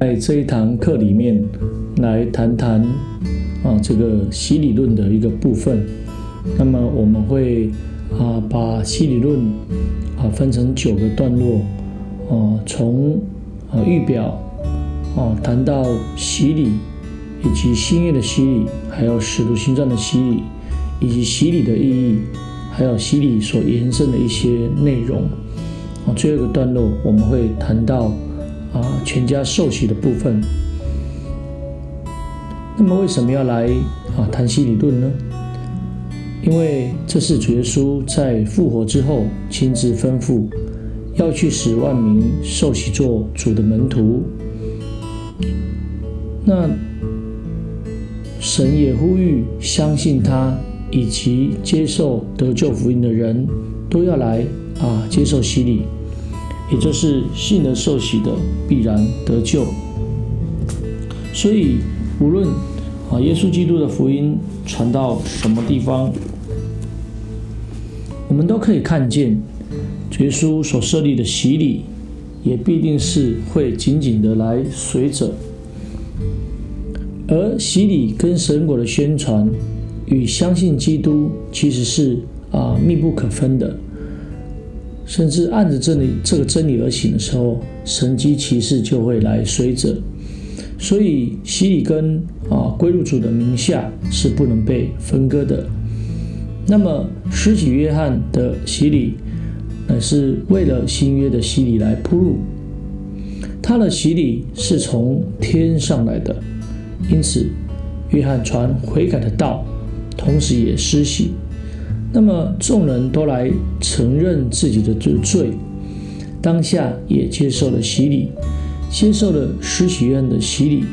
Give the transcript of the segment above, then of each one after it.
在这一堂课里面来谈谈啊这个洗礼论的一个部分。那么我们会啊把洗礼论啊分成九个段落，啊从啊预表啊谈到洗礼，以及新约的洗礼，还有使徒行传的洗礼，以及洗礼的意义，还有洗礼所延伸的一些内容。啊最后一个段落我们会谈到全家受洗的部分。那么为什么要来啊谈洗礼论呢？因为这是主耶稣在复活之后亲自吩咐，要去使万民受洗做主的门徒。那神也呼吁相信他以及接受得救福音的人都要来啊接受洗礼，也就是信而受洗的必然得救。所以无论啊耶稣基督的福音传到什么地方。我们都可以看见，耶稣所设立的洗礼，也必定是会紧紧的来随着。而洗礼跟神果的宣传与相信基督，其实是啊密不可分的。甚至按着真理这个真理而行的时候，神机骑士就会来随着。所以洗礼跟啊归入主的名下是不能被分割的。那么，施洗约翰的洗礼，乃是为了新约的洗礼来铺路。他的洗礼是从天上来的，因此，约翰传悔改的道，同时也施洗。那么，众人都来承认自己的罪，罪当下也接受了洗礼，接受了施洗约翰的洗礼，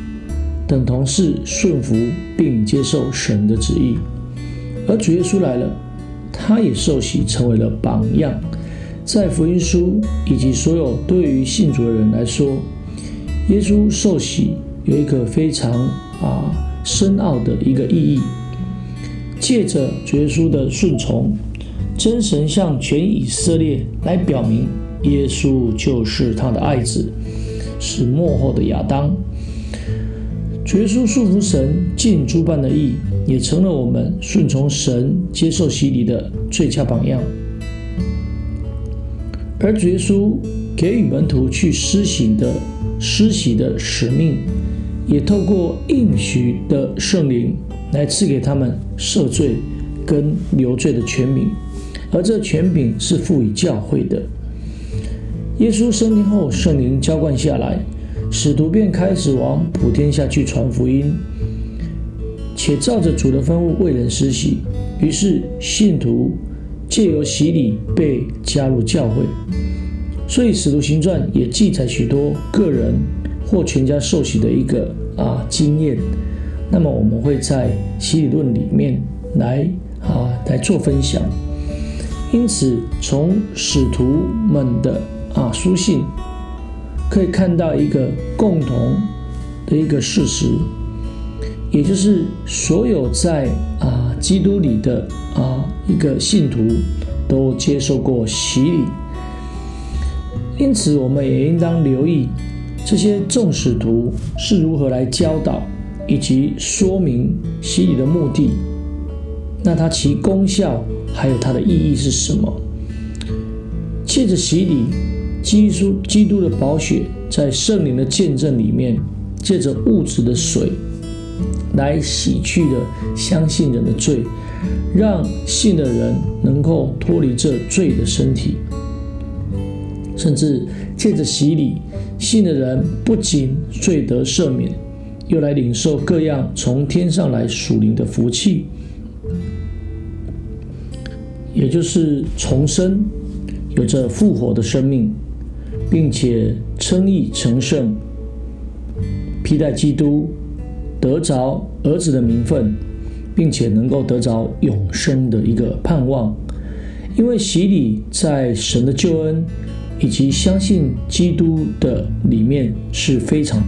等同是顺服并接受神的旨意。而主耶稣来了，他也受洗成为了榜样。在福音书以及所有对于信主的人来说，耶稣受洗有一个非常啊深奥的一个意义。借着主耶稣的顺从，真神向全以色列来表明，耶稣就是他的爱子，是幕后的亚当。主耶稣束缚神尽诸般的义。也成了我们顺从神、接受洗礼的最佳榜样。而主耶稣给予门徒去施行的施洗的使命，也透过应许的圣灵来赐给他们赦罪跟留罪的权柄，而这权柄是赋予教会的。耶稣升天后，圣灵浇灌下来，使徒便开始往普天下去传福音。且照着主的吩咐为人施洗，于是信徒借由洗礼被加入教会。所以使徒行传也记载许多个人或全家受洗的一个啊经验。那么我们会在洗礼论里面来啊来做分享。因此从使徒们的啊书信可以看到一个共同的一个事实。也就是所有在啊基督里的啊一个信徒都接受过洗礼，因此我们也应当留意这些众使徒是如何来教导以及说明洗礼的目的。那它其功效还有它的意义是什么？借着洗礼，基督基督的宝血在圣灵的见证里面，借着物质的水。来洗去的相信人的罪，让信的人能够脱离这罪的身体，甚至借着洗礼，信的人不仅罪得赦免，又来领受各样从天上来属灵的福气，也就是重生，有着复活的生命，并且称义成圣，披戴基督。得着儿子的名分，并且能够得着永生的一个盼望，因为洗礼在神的救恩以及相信基督的里面是非常。